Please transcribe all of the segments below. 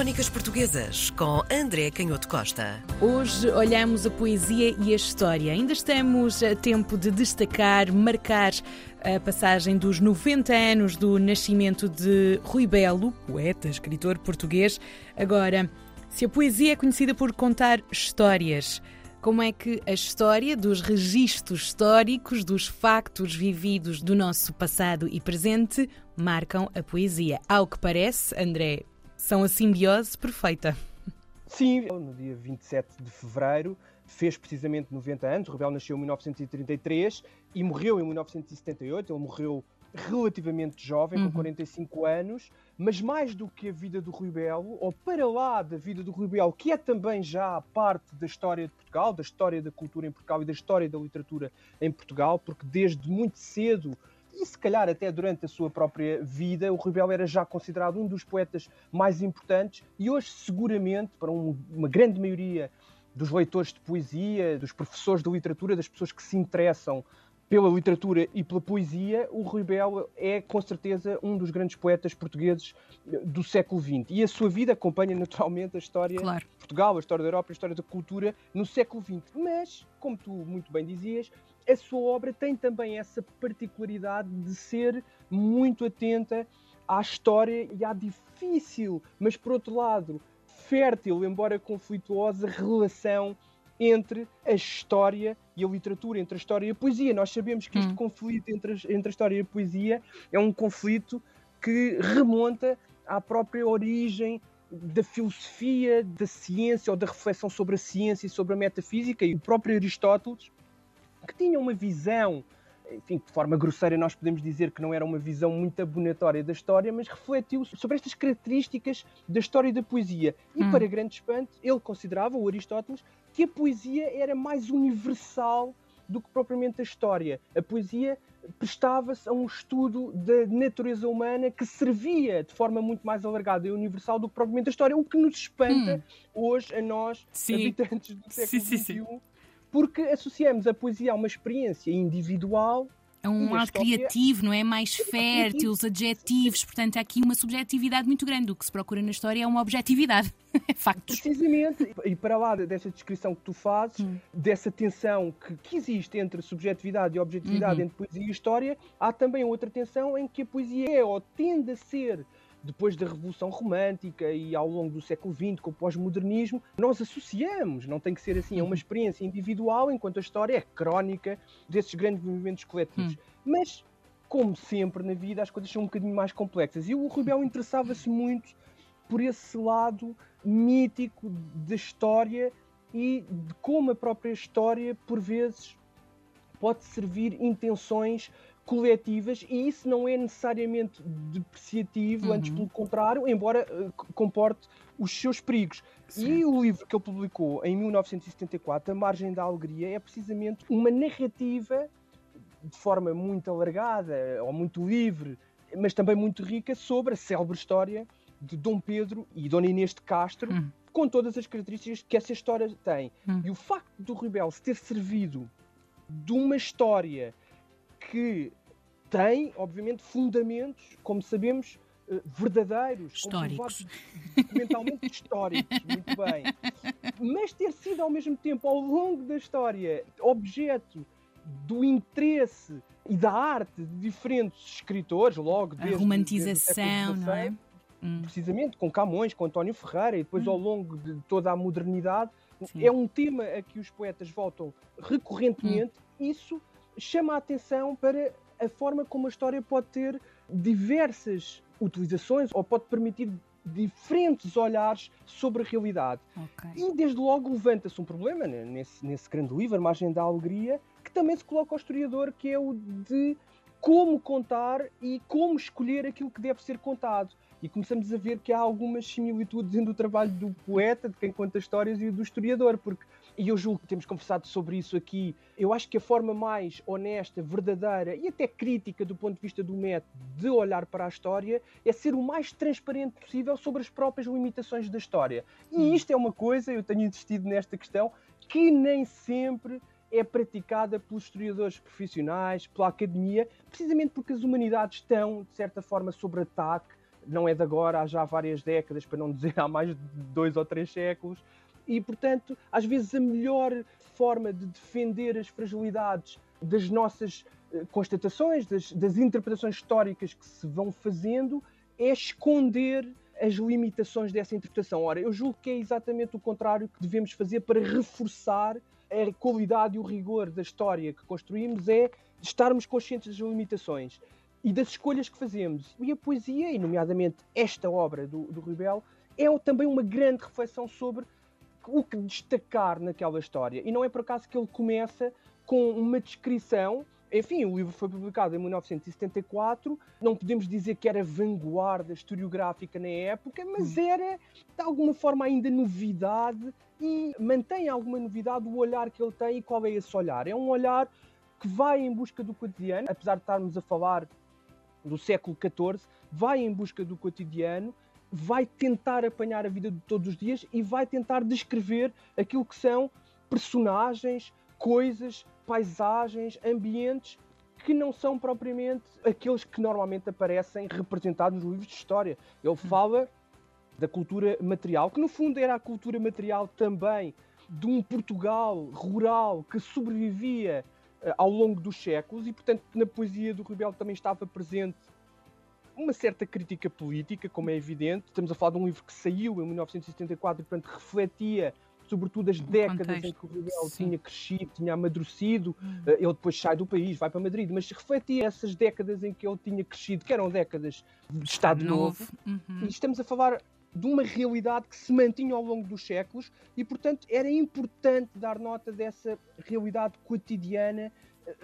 Crónicas Portuguesas com André Canhoto Costa. Hoje olhamos a poesia e a história. Ainda estamos a tempo de destacar, marcar a passagem dos 90 anos do nascimento de Rui Belo, poeta, escritor português. Agora, se a poesia é conhecida por contar histórias, como é que a história dos registros históricos, dos factos vividos do nosso passado e presente marcam a poesia? Ao que parece, André, são a simbiose perfeita. Sim, no dia 27 de fevereiro fez precisamente 90 anos. O Rebelo nasceu em 1933 e morreu em 1978. Ele morreu relativamente jovem, com 45 uhum. anos, mas mais do que a vida do Rui Belo, ou para lá da vida do Rui Belo, que é também já parte da história de Portugal, da história da cultura em Portugal e da história da literatura em Portugal, porque desde muito cedo e se calhar até durante a sua própria vida, o Rui Belo era já considerado um dos poetas mais importantes e hoje, seguramente, para um, uma grande maioria dos leitores de poesia, dos professores de literatura, das pessoas que se interessam pela literatura e pela poesia, o Rui Belo é com certeza um dos grandes poetas portugueses do século XX. E a sua vida acompanha naturalmente a história claro. de Portugal, a história da Europa, a história da cultura no século XX. Mas, como tu muito bem dizias, a sua obra tem também essa particularidade de ser muito atenta à história e à difícil, mas por outro lado, fértil, embora conflituosa, relação entre a história e a literatura, entre a história e a poesia. Nós sabemos que este hum. conflito entre a, entre a história e a poesia é um conflito que remonta à própria origem da filosofia, da ciência ou da reflexão sobre a ciência e sobre a metafísica. E o próprio Aristóteles que tinha uma visão, enfim, de forma grosseira nós podemos dizer que não era uma visão muito abonatória da história, mas refletiu sobre estas características da história e da poesia. E hum. para grande espanto, ele considerava, o Aristóteles, que a poesia era mais universal do que propriamente a história. A poesia prestava-se a um estudo da natureza humana que servia de forma muito mais alargada e universal do que propriamente a história, o que nos espanta hum. hoje a nós, sim. habitantes do século XXI, porque associamos a poesia a uma experiência individual é um ato criativo, não é? Mais fértil, os adjetivos, portanto há aqui uma subjetividade muito grande. O que se procura na história é uma objetividade. É factos. Precisamente. E para lá dessa descrição que tu fazes, hum. dessa tensão que, que, existe entre subjetividade e objetividade, uhum. entre poesia e história, há também outra tensão em que a poesia é ou tende a ser depois da Revolução Romântica e ao longo do século XX, com o pós-modernismo, nós associamos, não tem que ser assim, é uma uhum. experiência individual, enquanto a história é crónica desses grandes movimentos coletivos. Hum. Mas, como sempre na vida, as coisas são um bocadinho mais complexas. E o Rubel interessava-se muito por esse lado mítico da história e de como a própria história, por vezes, pode servir intenções coletivas e isso não é necessariamente depreciativo, uhum. antes pelo contrário, embora uh, comporte os seus perigos. E o livro que ele publicou em 1974, A Margem da Alegria, é precisamente uma narrativa de forma muito alargada ou muito livre, mas também muito rica sobre a célebre história de Dom Pedro e Dona Inês de Castro, uhum. com todas as características que essa história tem. Uhum. E o facto do Rebelo se ter servido de uma história que tem, obviamente, fundamentos, como sabemos, eh, verdadeiros, históricos, documentalmente históricos, muito bem. Mas ter sido ao mesmo tempo, ao longo da história, objeto do interesse e da arte de diferentes escritores, logo desde a romantização, desde não é? Hum. Precisamente com Camões, com António Ferreira e depois hum. ao longo de toda a modernidade, Sim. é um tema a que os poetas voltam recorrentemente. Hum. Isso chama a atenção para a forma como a história pode ter diversas utilizações ou pode permitir diferentes olhares sobre a realidade. Okay. E desde logo levanta-se um problema nesse, nesse grande livro, A Margem da Alegria, que também se coloca ao historiador, que é o de como contar e como escolher aquilo que deve ser contado. E começamos a ver que há algumas similitudes entre o trabalho do poeta, de quem conta histórias, e do historiador, porque e eu julgo que temos conversado sobre isso aqui. Eu acho que a forma mais honesta, verdadeira e até crítica do ponto de vista do método de olhar para a história é ser o mais transparente possível sobre as próprias limitações da história. E isto é uma coisa, eu tenho insistido nesta questão, que nem sempre é praticada pelos historiadores profissionais, pela academia, precisamente porque as humanidades estão, de certa forma, sob ataque não é de agora, há já várias décadas, para não dizer há mais de dois ou três séculos. E, portanto, às vezes a melhor forma de defender as fragilidades das nossas eh, constatações, das, das interpretações históricas que se vão fazendo, é esconder as limitações dessa interpretação. Ora, eu julgo que é exatamente o contrário que devemos fazer para reforçar a qualidade e o rigor da história que construímos, é estarmos conscientes das limitações e das escolhas que fazemos. E a poesia, e nomeadamente esta obra do, do Ribel, é também uma grande reflexão sobre o que destacar naquela história. E não é por acaso que ele começa com uma descrição. Enfim, o livro foi publicado em 1974. Não podemos dizer que era vanguarda historiográfica na época, mas hum. era de alguma forma ainda novidade e mantém alguma novidade o olhar que ele tem e qual é esse olhar. É um olhar que vai em busca do cotidiano, apesar de estarmos a falar do século XIV, vai em busca do cotidiano, vai tentar apanhar a vida de todos os dias e vai tentar descrever aquilo que são personagens, coisas, paisagens, ambientes que não são propriamente aqueles que normalmente aparecem representados nos livros de história. Ele hum. fala da cultura material, que no fundo era a cultura material também de um Portugal rural que sobrevivia uh, ao longo dos séculos e, portanto, na poesia do Rebelo também estava presente uma certa crítica política, como é evidente. Estamos a falar de um livro que saiu em 1974 e, portanto, refletia sobretudo as décadas contexto. em que o Rebelo tinha crescido, tinha amadurecido. Hum. Uh, ele depois sai do país, vai para Madrid, mas refletia essas décadas em que ele tinha crescido, que eram décadas de Estado Novo. novo. Uhum. E estamos a falar de uma realidade que se mantinha ao longo dos séculos e, portanto, era importante dar nota dessa realidade cotidiana,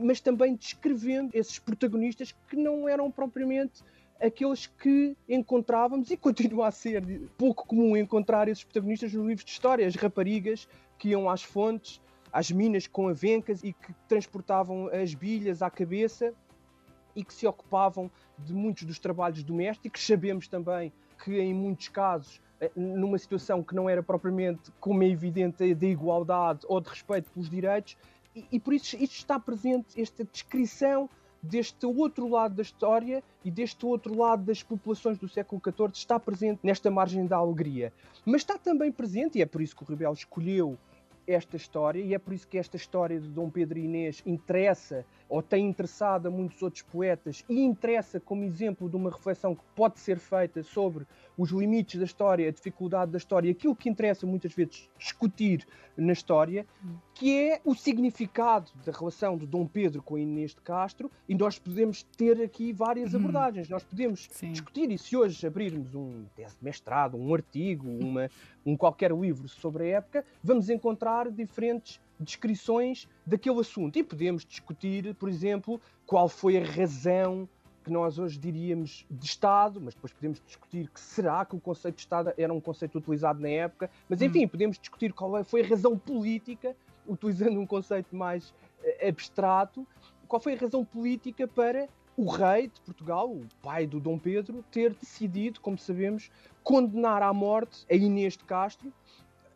mas também descrevendo esses protagonistas que não eram propriamente aqueles que encontrávamos e continua a ser pouco comum encontrar esses protagonistas nos livros de história, as raparigas que iam às fontes, às minas com avencas e que transportavam as bilhas à cabeça e que se ocupavam de muitos dos trabalhos domésticos. Sabemos também que em muitos casos, eh, numa situação que não era propriamente, como é evidente, de igualdade ou de respeito pelos direitos, e, e por isso isto está presente, esta descrição deste outro lado da história e deste outro lado das populações do século XIV está presente nesta margem da alegria. Mas está também presente, e é por isso que o Rebelo escolheu esta história, e é por isso que esta história de Dom Pedro Inês interessa ou tem interessado a muitos outros poetas e interessa como exemplo de uma reflexão que pode ser feita sobre os limites da história, a dificuldade da história, aquilo que interessa muitas vezes discutir na história, que é o significado da relação de Dom Pedro com Inês de Castro, e nós podemos ter aqui várias uhum. abordagens, nós podemos Sim. discutir, e se hoje abrirmos um tese de mestrado, um artigo, uma, um qualquer livro sobre a época, vamos encontrar diferentes descrições daquele assunto. E podemos discutir, por exemplo, qual foi a razão que nós hoje diríamos de Estado, mas depois podemos discutir que será que o conceito de Estado era um conceito utilizado na época, mas hum. enfim, hum. podemos discutir qual é, foi a razão política, utilizando um conceito mais uh, abstrato, qual foi a razão política para o rei de Portugal, o pai do Dom Pedro, ter decidido, como sabemos, condenar à morte a Inês de Castro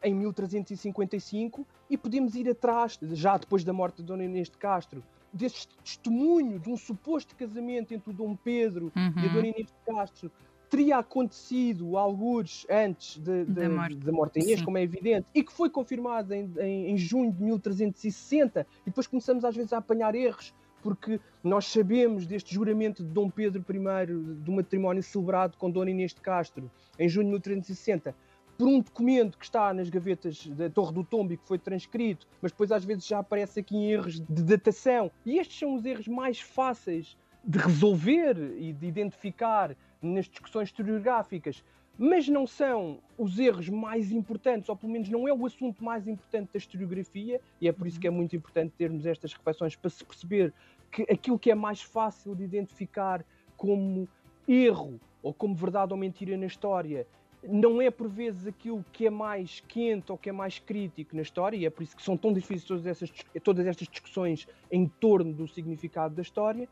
em 1355 e podemos ir atrás, já depois da morte de Dona Inês de Castro, desse testemunho de um suposto casamento entre o Dom Pedro uhum. e a uhum. Dona Inês de Castro teria acontecido alguns antes de, de, da, morte. da morte de Inês, Sim. como é evidente, e que foi confirmado em, em, em, junho de 1360, e depois começamos às vezes a apanhar erros, porque nós sabemos deste juramento de Dom Pedro I, do matrimónio celebrado com Dona Inês de Castro, em junho de 1360, por um documento que está nas gavetas da Torre do Tombo e que foi transcrito, mas depois às vezes já aparece aqui em erros de datação. E estes são os erros mais fáceis de resolver e de identificar nas discussões historiográficas, mas não são os erros mais importantes, ou pelo menos não é o assunto mais importante da historiografia, e é por isso que é muito importante termos estas reflexões para se perceber que aquilo que é mais fácil de identificar como erro ou como verdade ou mentira na história não é por vezes aquilo que é mais quente ou que é mais crítico na história, e é por isso que são tão difíceis todas, essas, todas estas discussões em torno do significado da história.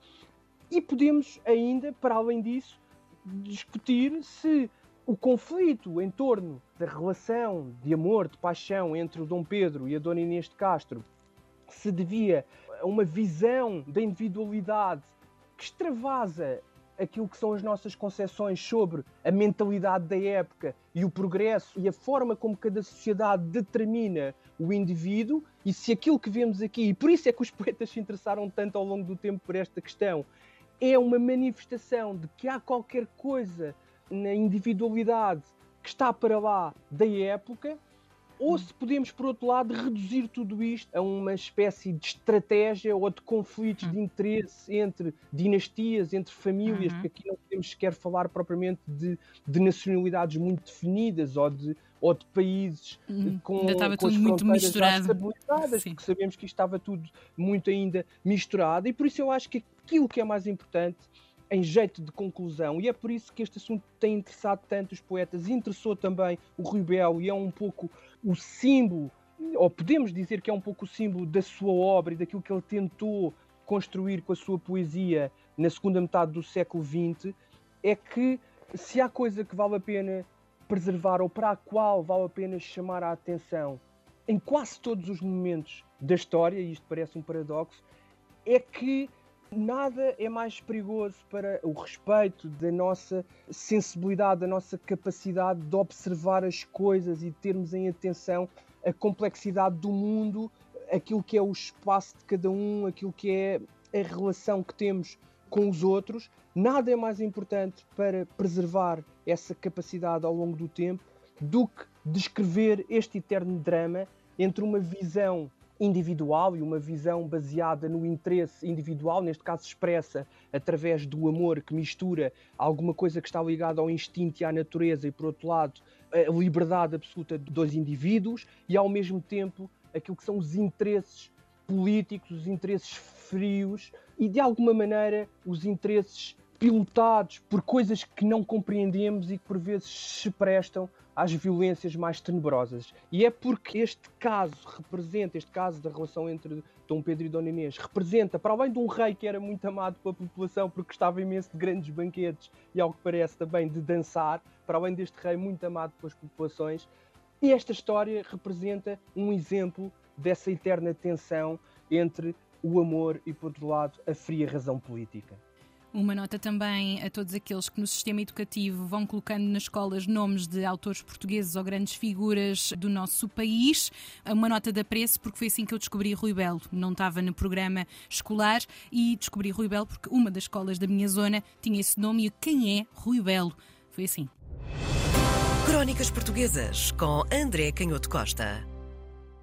E podemos ainda, para além disso, discutir se o conflito em torno da relação de amor, de paixão entre o Dom Pedro e a Dona Inês de Castro se devia a uma visão da individualidade que extravasa aquilo que são as nossas concepções sobre a mentalidade da época e o progresso e a forma como cada sociedade determina o indivíduo, e se aquilo que vemos aqui, e por isso é que os poetas se interessaram tanto ao longo do tempo por esta questão, é uma manifestação de que há qualquer coisa na individualidade que está para lá da época, ou se podemos, por outro lado, reduzir tudo isto a uma espécie de estratégia ou de conflitos de interesse entre dinastias, entre famílias, uhum. porque aqui não podemos sequer falar propriamente de, de nacionalidades muito definidas ou de, ou de países uhum. com, ainda estava com tudo muito misturado. porque sabemos que estava tudo muito ainda misturado, e por isso eu acho que aquilo que é mais importante em jeito de conclusão, e é por isso que este assunto tem interessado tanto os poetas, interessou também o Rui Belo, e é um pouco o símbolo, ou podemos dizer que é um pouco o símbolo da sua obra e daquilo que ele tentou construir com a sua poesia na segunda metade do século XX, é que se há coisa que vale a pena preservar ou para a qual vale a pena chamar a atenção em quase todos os momentos da história, e isto parece um paradoxo, é que Nada é mais perigoso para o respeito da nossa sensibilidade, da nossa capacidade de observar as coisas e termos em atenção a complexidade do mundo, aquilo que é o espaço de cada um, aquilo que é a relação que temos com os outros. Nada é mais importante para preservar essa capacidade ao longo do tempo do que descrever este eterno drama entre uma visão individual e uma visão baseada no interesse individual, neste caso expressa através do amor que mistura alguma coisa que está ligada ao instinto e à natureza e, por outro lado, a liberdade absoluta dos indivíduos e, ao mesmo tempo, aquilo que são os interesses políticos, os interesses frios e, de alguma maneira, os interesses pilotados por coisas que não compreendemos e que por vezes se prestam às violências mais tenebrosas. E é porque este caso representa, este caso da relação entre Dom Pedro e Dona Inês, representa, para além de um rei que era muito amado pela população porque gostava imenso de grandes banquetes e, ao que parece, também de dançar, para além deste rei muito amado pelas populações, e esta história representa um exemplo dessa eterna tensão entre o amor e, por outro lado, a fria razão política. Uma nota também a todos aqueles que no sistema educativo vão colocando nas escolas nomes de autores portugueses ou grandes figuras do nosso país. Uma nota de apreço, porque foi assim que eu descobri Rui Belo. Não estava no programa escolar e descobri Rui Belo porque uma das escolas da minha zona tinha esse nome e quem é Rui Belo? Foi assim. Crónicas Portuguesas com André Canhoto Costa.